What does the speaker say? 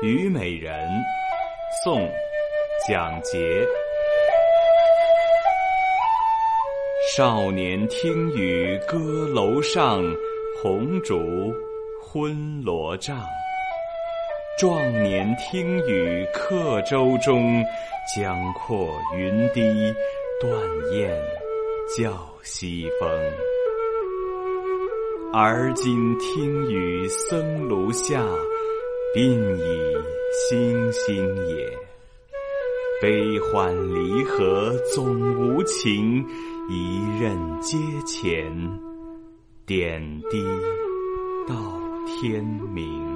虞美人宋·蒋捷。少年听雨歌楼上，红烛昏罗帐。壮年听雨客舟中，江阔云低，断雁叫西风。而今听雨僧庐下，鬓已星星也。悲欢离合总无情，一任阶前，点滴到天明。